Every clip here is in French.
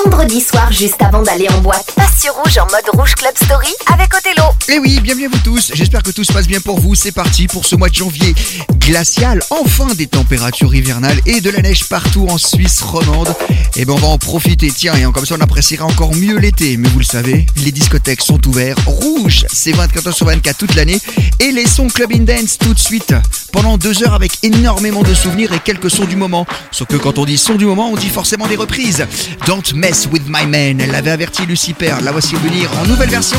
Story. Vendredi soir, juste avant d'aller en boîte, passe sur Rouge en mode Rouge Club Story avec Othello. Et oui, bienvenue à vous tous. J'espère que tout se passe bien pour vous. C'est parti pour ce mois de janvier glacial. Enfin des températures hivernales et de la neige partout en Suisse romande. Et ben on va en profiter. Tiens, et comme ça on appréciera encore mieux l'été. Mais vous le savez, les discothèques sont ouverts. Rouge, c'est 24 heures sur 24 toute l'année. Et les sons Club in Dance tout de suite. Pendant deux heures avec énormément de souvenirs et quelques sons du moment. Sauf que quand on dit son du moment, on dit forcément des reprises. Don't mess with my man. Elle l'avait averti Lucifer. La voici venir en nouvelle version.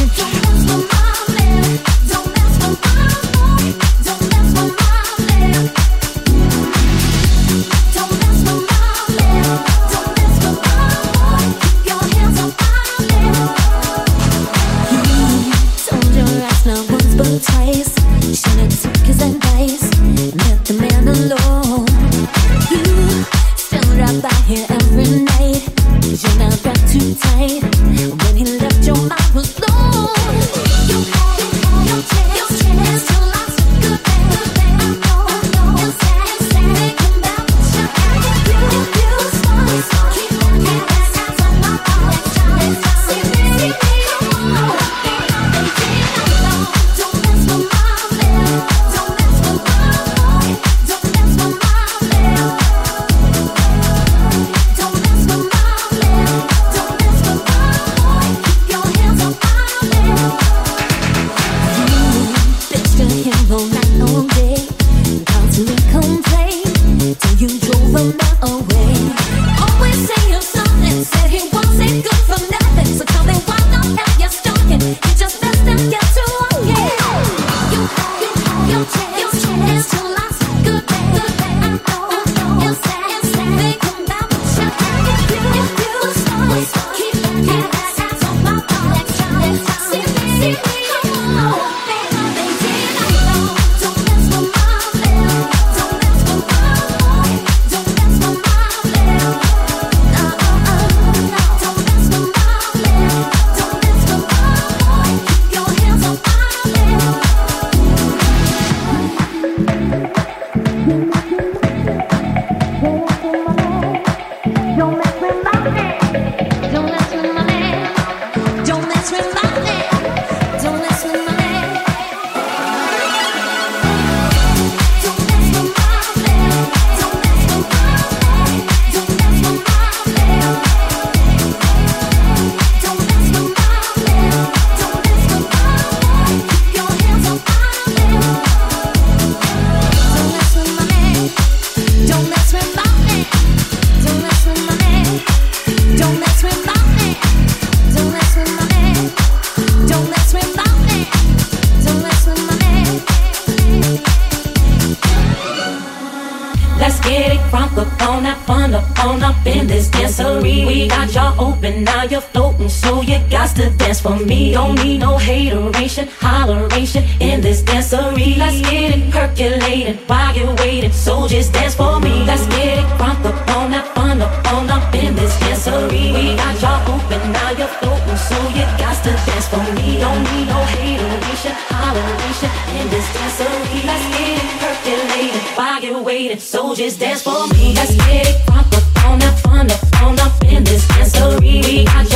for me. Let's get it crunk up on up, on up, on up in this dancery. We got y'all open, now you're floating, so you got to dance for me. Don't need no hateration, holleration in this dancery. Let's get it percolated, fire you're so just dance for me. Let's get it crunk up on up, on up, on up in this dancery. We got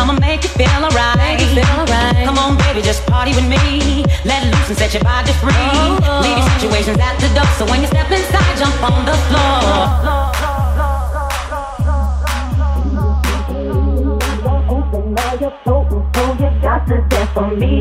I'ma make you feel alright. Right. Come on, baby, just party with me. Let loose and set your body free. Oh, oh. Leave your situations at the door. So when you step inside, jump on the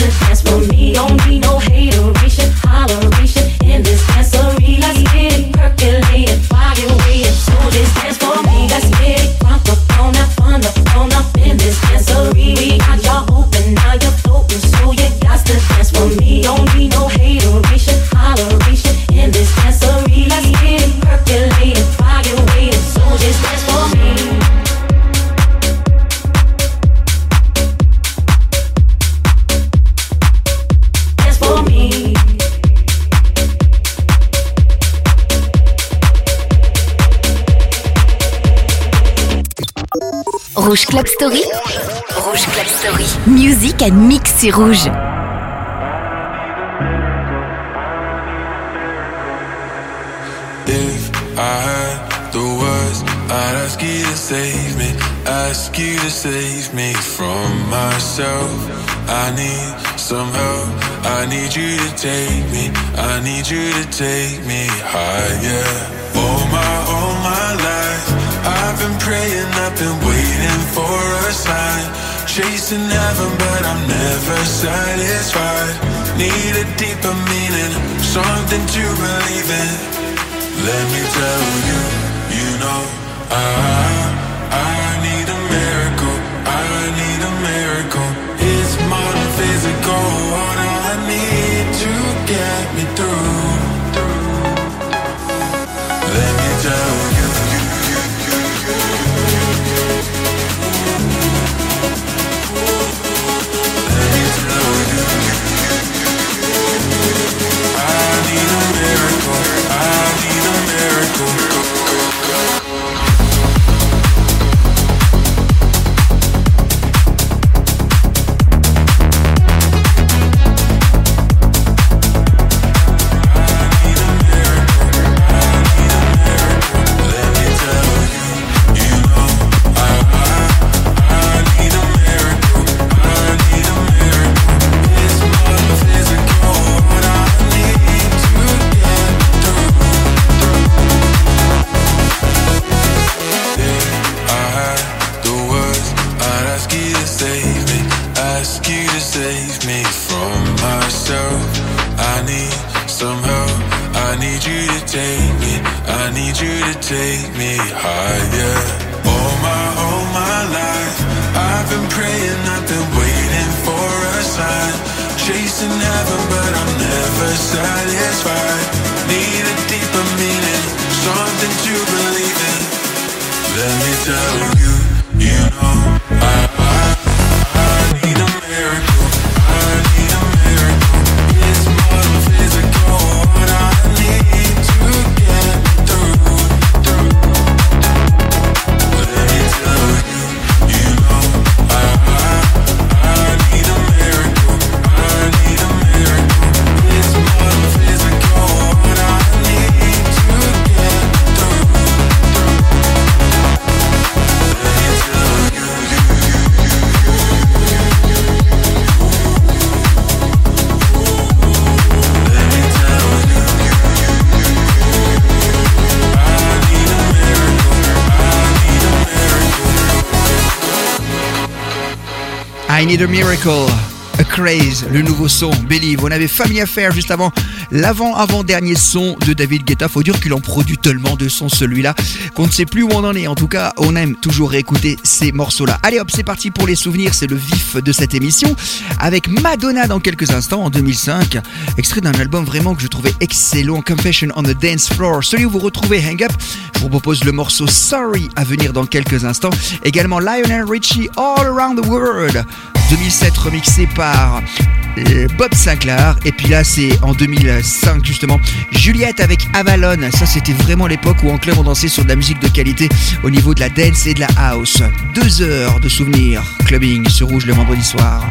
you got to dance for me. Don't need no hateration, Rouge Club Story. Rouge Club Story. Music and mix sur Rouge. If I had the words, I'd ask you to save me, ask you to save me from myself. I need some help, I need you to take me, I need you to take me higher. All my, all my life, I've been praying, I've been waiting for a sign. Chasing heaven, but I'm never satisfied. Need a deeper meaning, something to believe in. Let me tell you, you know, I, I need a miracle, I need a miracle. It's more than physical, what I need to get me through. Let me tell a Miracle. A Craze, le nouveau son, Believe. On avait Family Affair juste avant l'avant-avant-dernier son de David Guetta. Faut dire qu'il en produit tellement de sons celui-là qu'on ne sait plus où on en est. En tout cas, on aime toujours réécouter ces morceaux-là. Allez hop, c'est parti pour les souvenirs. C'est le vif de cette émission avec Madonna dans quelques instants en 2005. Extrait d'un album vraiment que je trouvais excellent, Confession on the Dance Floor. Celui où vous retrouvez Hang Up. Je vous propose le morceau Sorry à venir dans quelques instants. Également Lionel Richie All Around the World. 2007 remixé par euh, Bob Sinclair et puis là c'est en 2005 justement. Juliette avec Avalon. Ça c'était vraiment l'époque où en club on dansait sur de la musique de qualité au niveau de la dance et de la house. Deux heures de souvenirs. Clubbing sur rouge le vendredi soir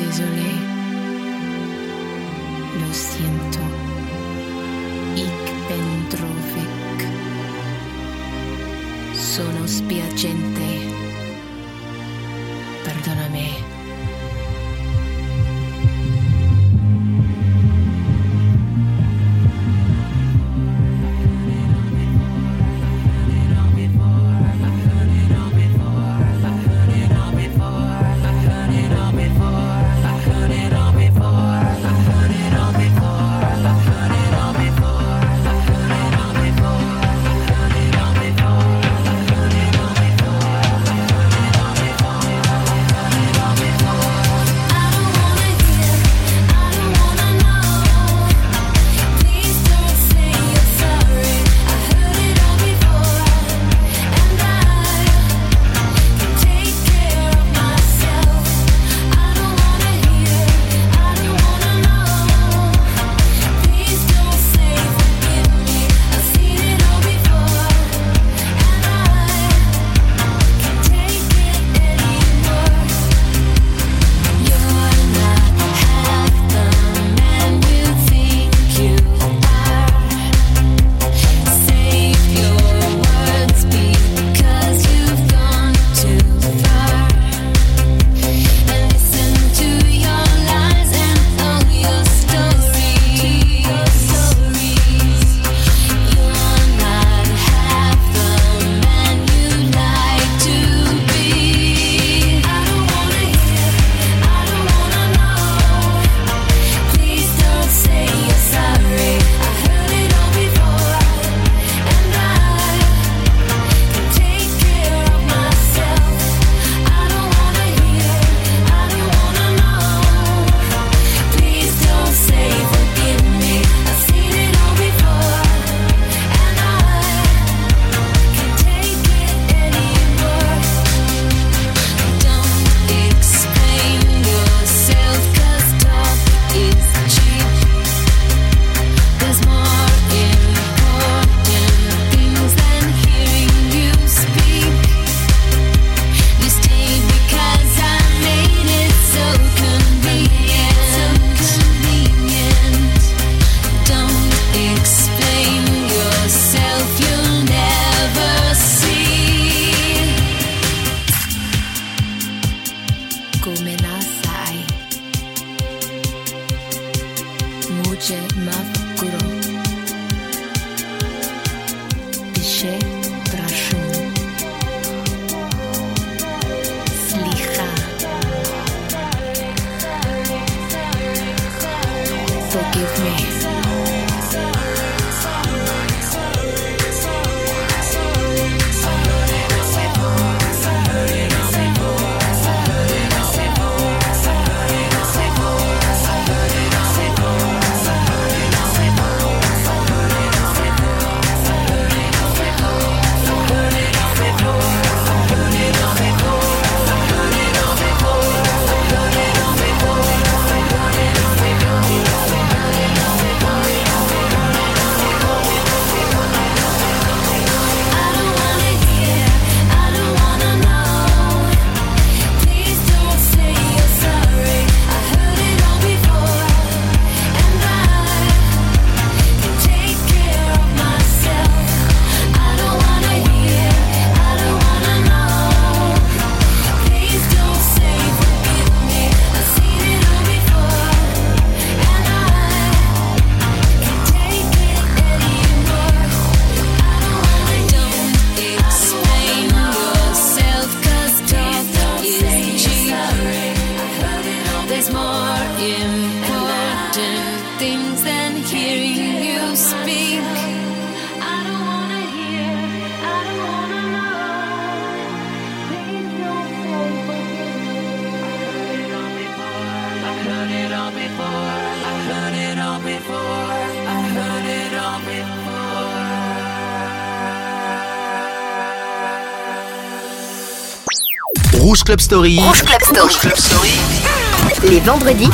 Rouge Club Story. Rouge Club Story. Rouge Club Les vendredis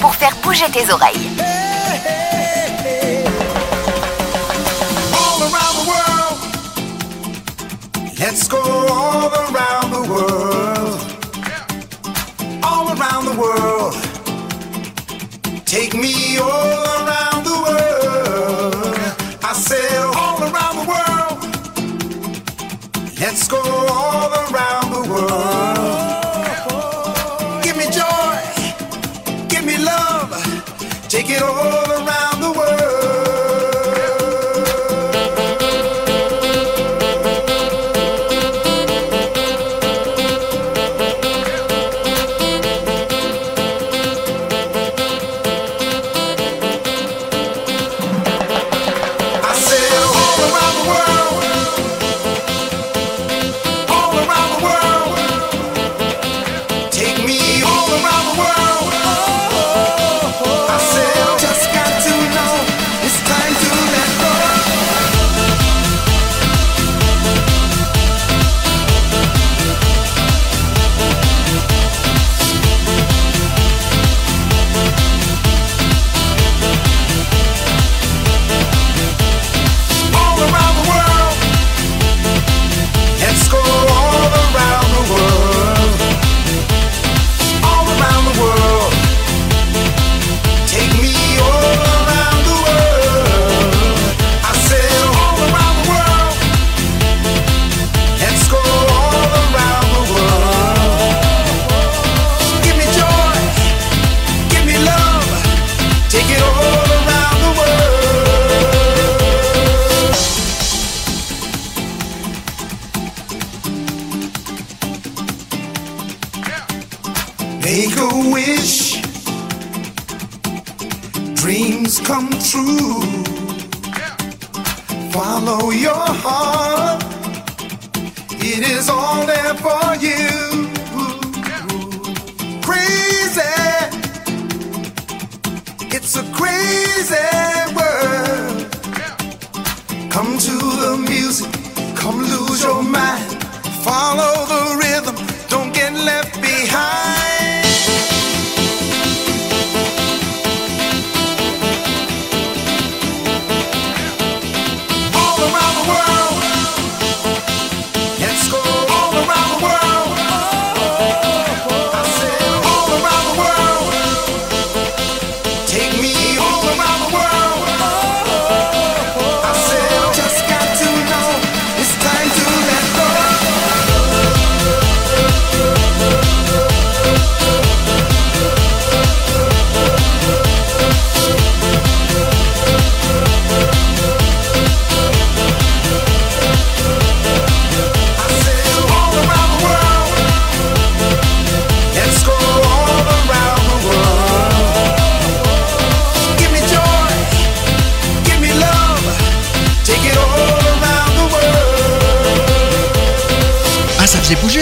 pour faire bouger tes oreilles. All around the world. Let's go all around the world. All around the world. Take me all around the world. I said all around the world. Let's go all around the world. around the world. Give me joy, give me love, take it all around.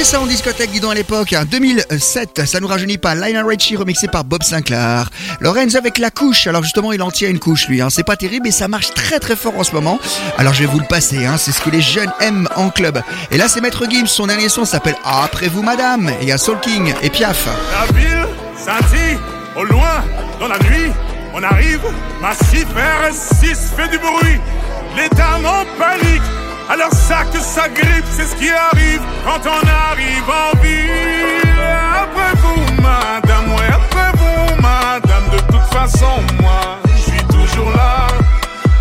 Ça en discothèque, dis donc à l'époque. hein. 2007, ça nous rajeunit pas. Lionel Richie remixé par Bob Sinclair. Lorenz avec la couche. Alors justement, il en tient une couche lui. Hein. C'est pas terrible, mais ça marche très très fort en ce moment. Alors je vais vous le passer. Hein. C'est ce que les jeunes aiment en club. Et là, c'est Maître Gims. Son dernier son s'appelle Après vous, Madame. Et il y a Soul King et Piaf. La ville scintille, au loin, dans la nuit, on arrive, massif RS6 fait du bruit, l'état en panique, alors ça que ça grippe, c'est ce qui arrive quand on arrive en ville. Après vous, madame, ouais, après vous, madame, de toute façon, moi, je suis toujours là,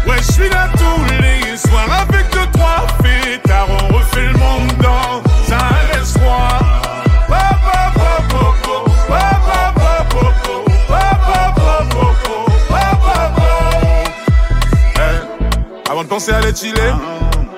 ouais, je suis là tous les soirs, avec deux, trois fêtards, on refait le monde dans un restaurant. Avant de penser à les chiller,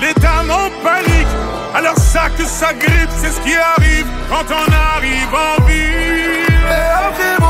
l'état en panique, alors ça que ça grippe, c'est ce qui arrive quand on arrive en ville.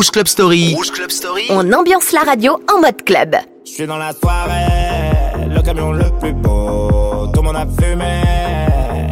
Rouge Club Story. on ambiance la radio en mode club. Je suis dans la soirée, le camion le plus beau. Tout le monde a fumé,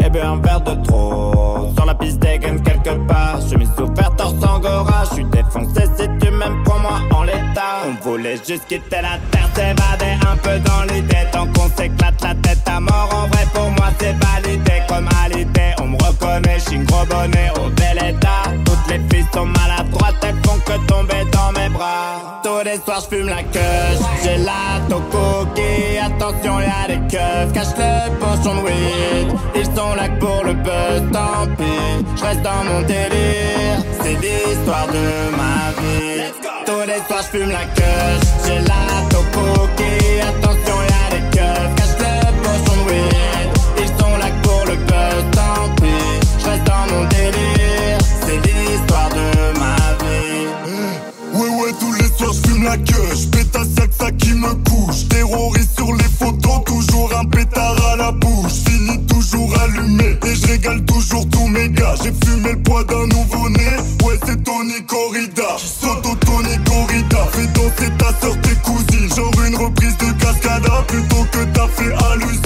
et bu un verre de trop. Sur la piste dégaine quelque part, chemise ouverte, torse angora. Je suis défoncé si tu m'aimes pour moi en l'état. On voulait juste quitter la terre, s'évader un peu dans l'idée. Tant qu'on s'éclate la tête à mort, en vrai pour moi c'est validé. Comme à l'idée, on me reconnaît, je suis gros bonnet au bel état. Toutes les filles sont maladroites, elles font que tomber dans mes bras. Tous les soirs je fume la queue, j'ai la tocoki. Attention, y'a des keufs, cache le pochon de weed. Ils sont là que pour le buzz, tant pis. Je reste dans mon délire, c'est l'histoire de ma vie. Tous les soirs je fume la queue, j'ai la tocoki. Attention, y'a des keufs, la queue, je pète à ça qui me couche. Terroriste sur les photos, toujours un pétard à la bouche. Fini toujours allumé et je régale toujours tous mes gars. J'ai fumé le poids d'un nouveau-né, ouais, c'est Tony Corrida. Soto Tony Corrida, fais danser ta soeur, tes cousines. Genre une reprise de Cascada plutôt que t'as fait hallucine.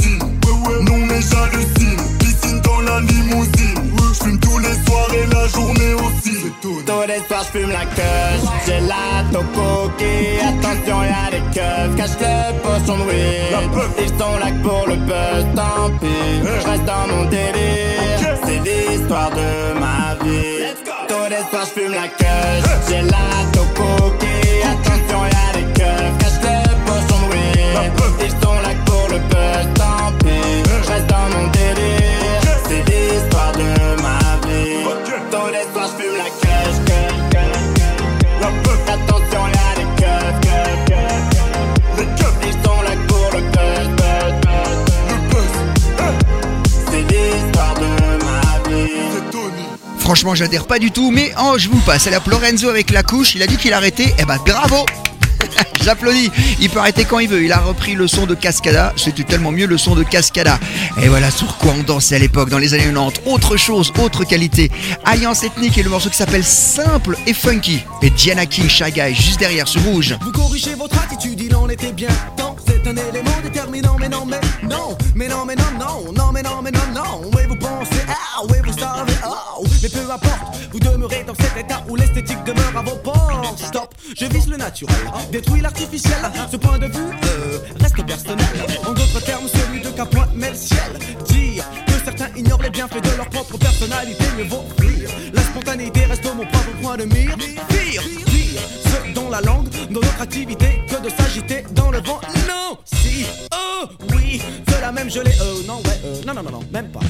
Aussi. Tous les soirs je fume la queue, j'ai la tocoki. Attention, y'a des keufs, cache le pochon de weed. Ils sont là pour le buzz, tant pis. Je reste dans mon délire, c'est l'histoire de ma vie. Tous les soirs, je fume la queue, j'ai la toco Attention, y'a des keufs, cache le pochon de weed. Franchement, j'adhère pas du tout, mais oh, je vous passe. Elle a Lorenzo avec la couche. Il a dit qu'il arrêtait. Eh ben, bravo J'applaudis. Il peut arrêter quand il veut. Il a repris le son de Cascada. C'était tellement mieux le son de Cascada. Et voilà sur quoi on dansait à l'époque, dans les années 90. Autre chose, autre qualité. Alliance ethnique et le morceau qui s'appelle Simple et Funky. Et Diana King, Shy Guy, juste derrière sur rouge. Vous corrigez votre attitude, il en était bien. C'est un élément déterminant, mais non, mais non, mais non, mais non, non, non, mais non, mais non, non. Vous pensez, ah, vous savez, mais peu importe, vous demeurez dans cet état où l'esthétique demeure à vos portes. Stop, je vise le naturel, détruis l'artificiel. Ce point de vue euh, reste personnel. En d'autres termes, celui de qu'un met le ciel. Dire que certains ignorent les bienfaits de leur propre personnalité, mieux vaut rire. La spontanéité reste mon propre point de mire. Pire, pire, ce dont la langue, dans notre activité, que de s'agiter dans le vent. Non, si, oh, oui, cela même je l'ai, euh, non, ouais, euh, non, non, non, non, même pas.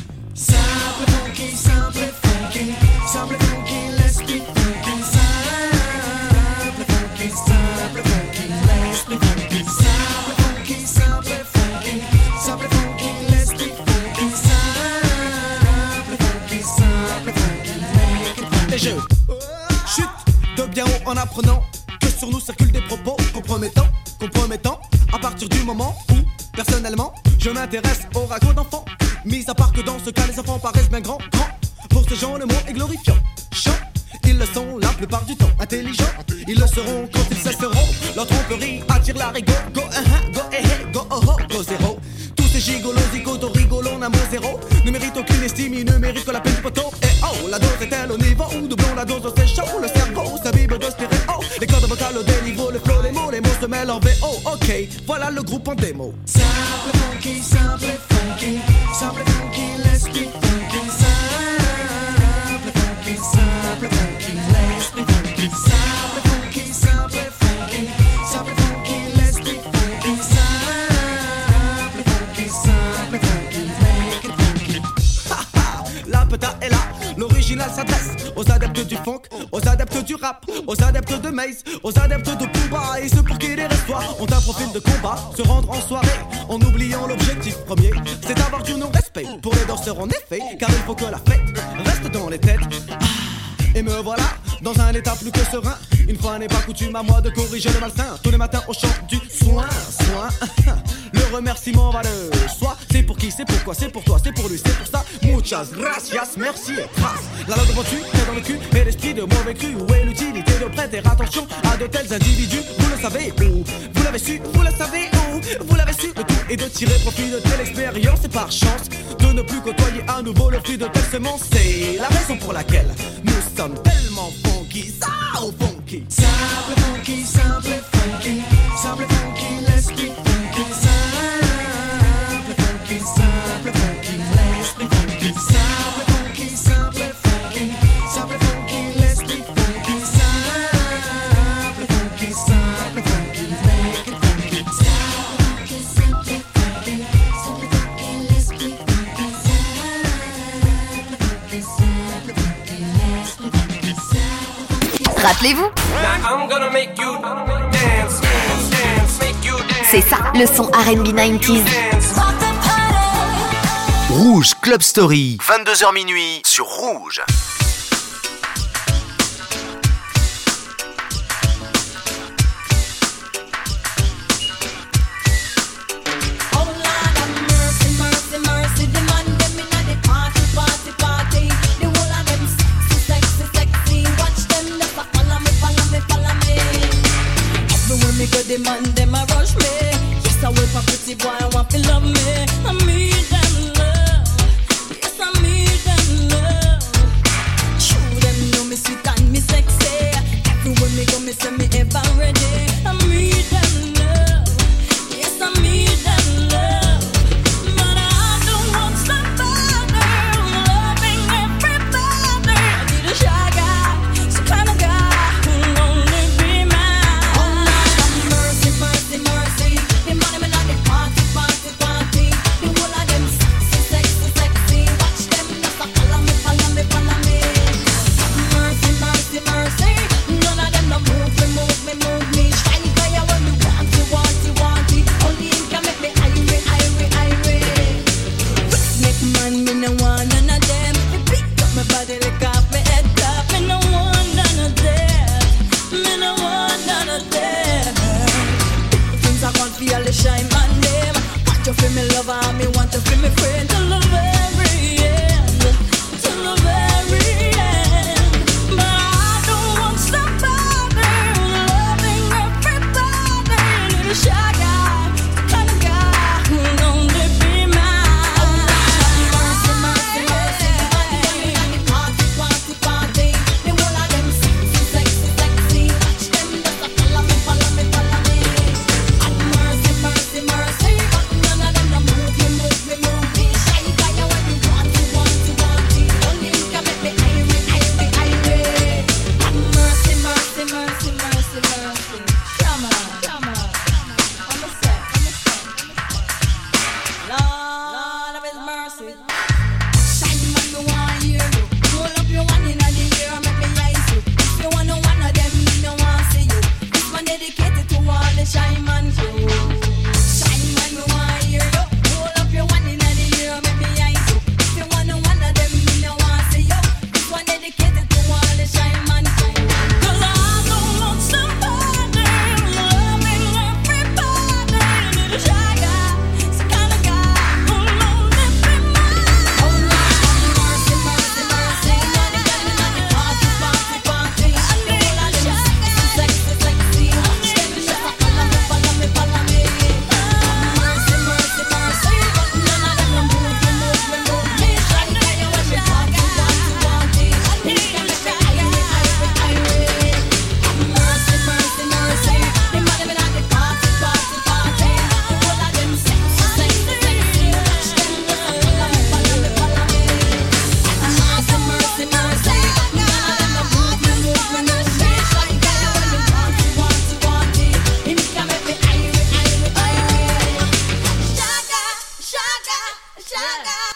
En apprenant que sur nous circulent des propos compromettants, compromettants. À partir du moment où, personnellement, je m'intéresse au ragot d'enfants. Mis à part que dans ce cas, les enfants paraissent bien grands, grands. Pour ces gens, le mot est glorifiant. Chant, ils le sont la plupart du temps. Intelligents, ils le seront quand ils cesseront. Leur tromperie attire la rigo. Go, uh -huh, go, eh, eh, go, oh, oh, go, zéro. Gigolos, zigotos, rigolos, n'a mot zéro. Ne méritent aucune estime, ils ne méritent que la peine du poteau. Et oh, la dose est-elle au niveau doublons la dose, c'est chaud. Le cerveau s'abîme de stéréo. Les cordes vocales au déniveau, le flow, les mots, les mots se mêlent en VO. Ok, voilà le groupe en démo. Simple funky, simple funky, simple funky. L'original s'adresse aux adeptes du funk, aux adeptes du rap, aux adeptes de Maze, aux adeptes de Pooba et ceux pour qui les restoirs ont un profil de combat, se rendre en soirée en oubliant l'objectif premier, c'est d'avoir du non-respect pour les danseurs en effet, car il faut que la fête reste dans les têtes. Ah, Et me voilà dans un état plus que serein. Une fois n'est pas coutume à moi de corriger le malsain. Tous les matins au chant du soin, soin. Le remerciement va de soi. C'est pour qui, c'est pourquoi, c'est pour toi, c'est pour lui, c'est pour ça. Muchas gracias, merci et grâce. La langue devant tu, t'es dans le cul, et l'esprit de mauvais cru. Où est l'utilité de prêter attention à de tels individus? Vous le savez où? Vous l'avez su, vous le savez où? Vous l'avez su, le tout est de tirer profit de telle expérience et par chance de ne plus côtoyer à nouveau le fruit de telle semence. C'est la raison pour laquelle nous sommes tellement funky, ça au funky. Simple funky, simple funky, Rappelez-vous, c'est ça le son RB 90s. Rouge Club Story, 22h minuit sur Rouge.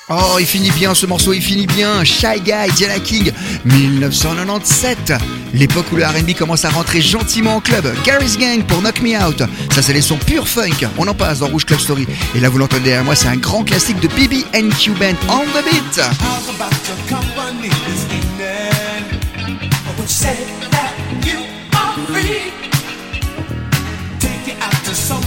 Oh, il finit bien ce morceau, il finit bien. Shy Guy, Diana King, 1997. L'époque où le RB commence à rentrer gentiment en club. Gary's Gang pour Knock Me Out. Ça, c'est les sons pure funk. On en passe dans Rouge Club Story. Et là, vous l'entendez derrière moi, c'est un grand classique de BB Q Band on the beat. Take it out to somewhere.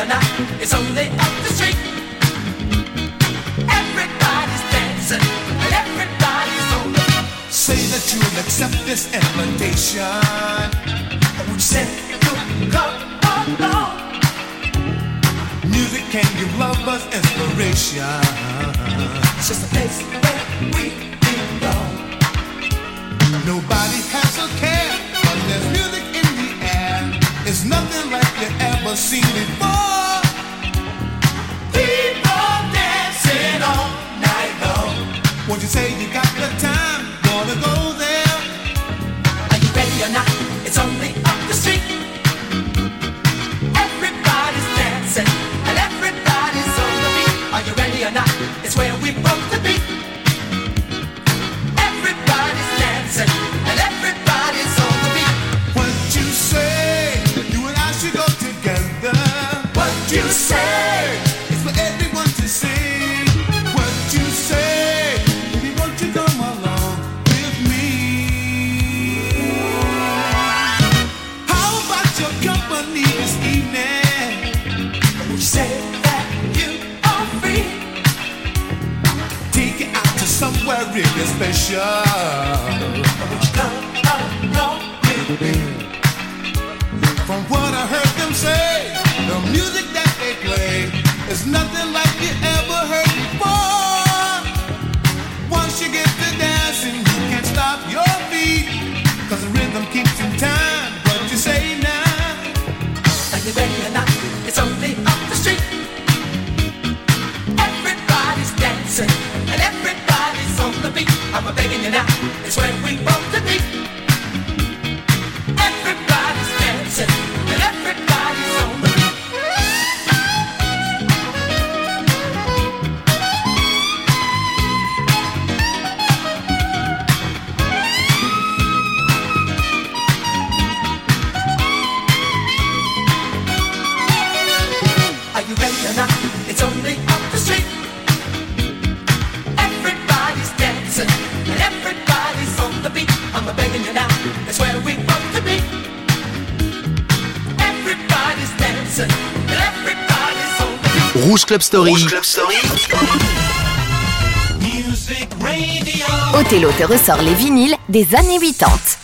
or not, it's only up the street. Everybody's dancing, and everybody's on the. Say that you'll accept this invitation. Would you say you could come along? Music can give lovers inspiration. It's just a place where we belong. Nobody has a care, but there's music in the air. It's nothing like you ever seen before. Won't you say you got the time? Yeah. Club Story. Othello te ressort les vinyles des années 80.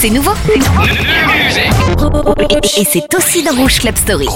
C'est nouveau. Et c'est aussi dans Rouge Club Story.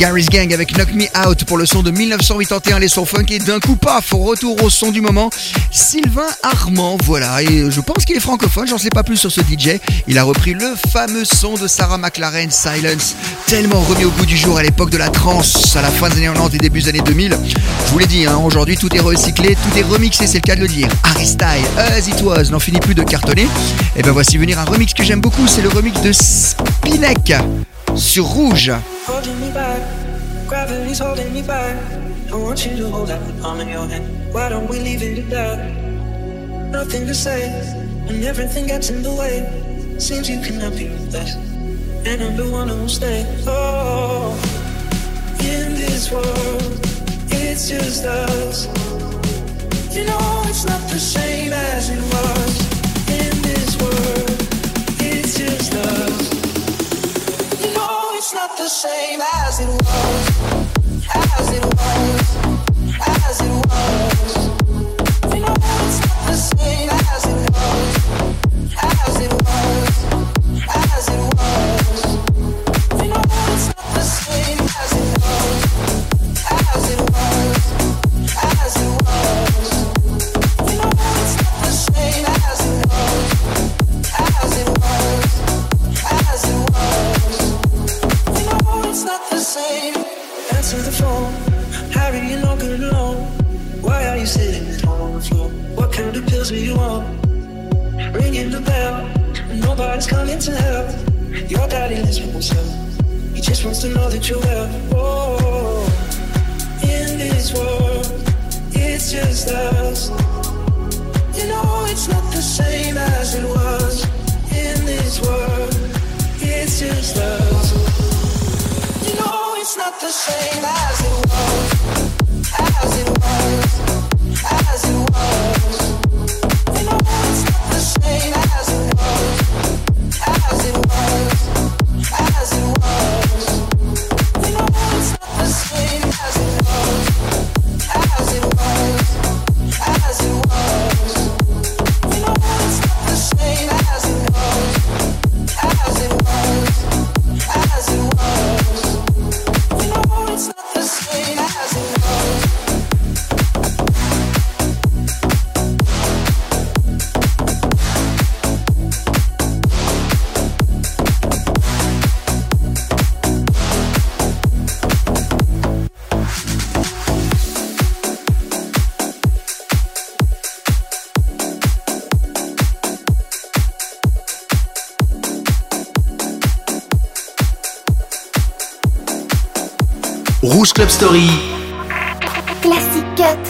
Gary's Gang avec Knock Me Out pour le son de 1981, les sons funk et d'un coup paf, retour au son du moment, Sylvain Armand, voilà, et je pense qu'il est francophone, j'en sais pas plus sur ce DJ, il a repris le fameux son de Sarah McLaren, Silence, tellement remis au goût du jour à l'époque de la trance, à la fin des années 90 et début des années 2000, je vous l'ai dit, hein, aujourd'hui tout est recyclé, tout est remixé, c'est le cas de le dire, Harry Style, As It Was, n'en finit plus de cartonner, et ben voici venir un remix que j'aime beaucoup, c'est le remix de Spinek sur Rouge. Gravity's holding me back. I want you to hold out the palm of your hand. Why don't we leave it at that? Nothing to say, and everything gets in the way. Seems you cannot be with us, and I'm the one who'll stay. Oh, in this world, it's just us. You know it's not the same as it was. In this world, it's just us. You know it's not the same as it was. As it Club Story. Classic Cut.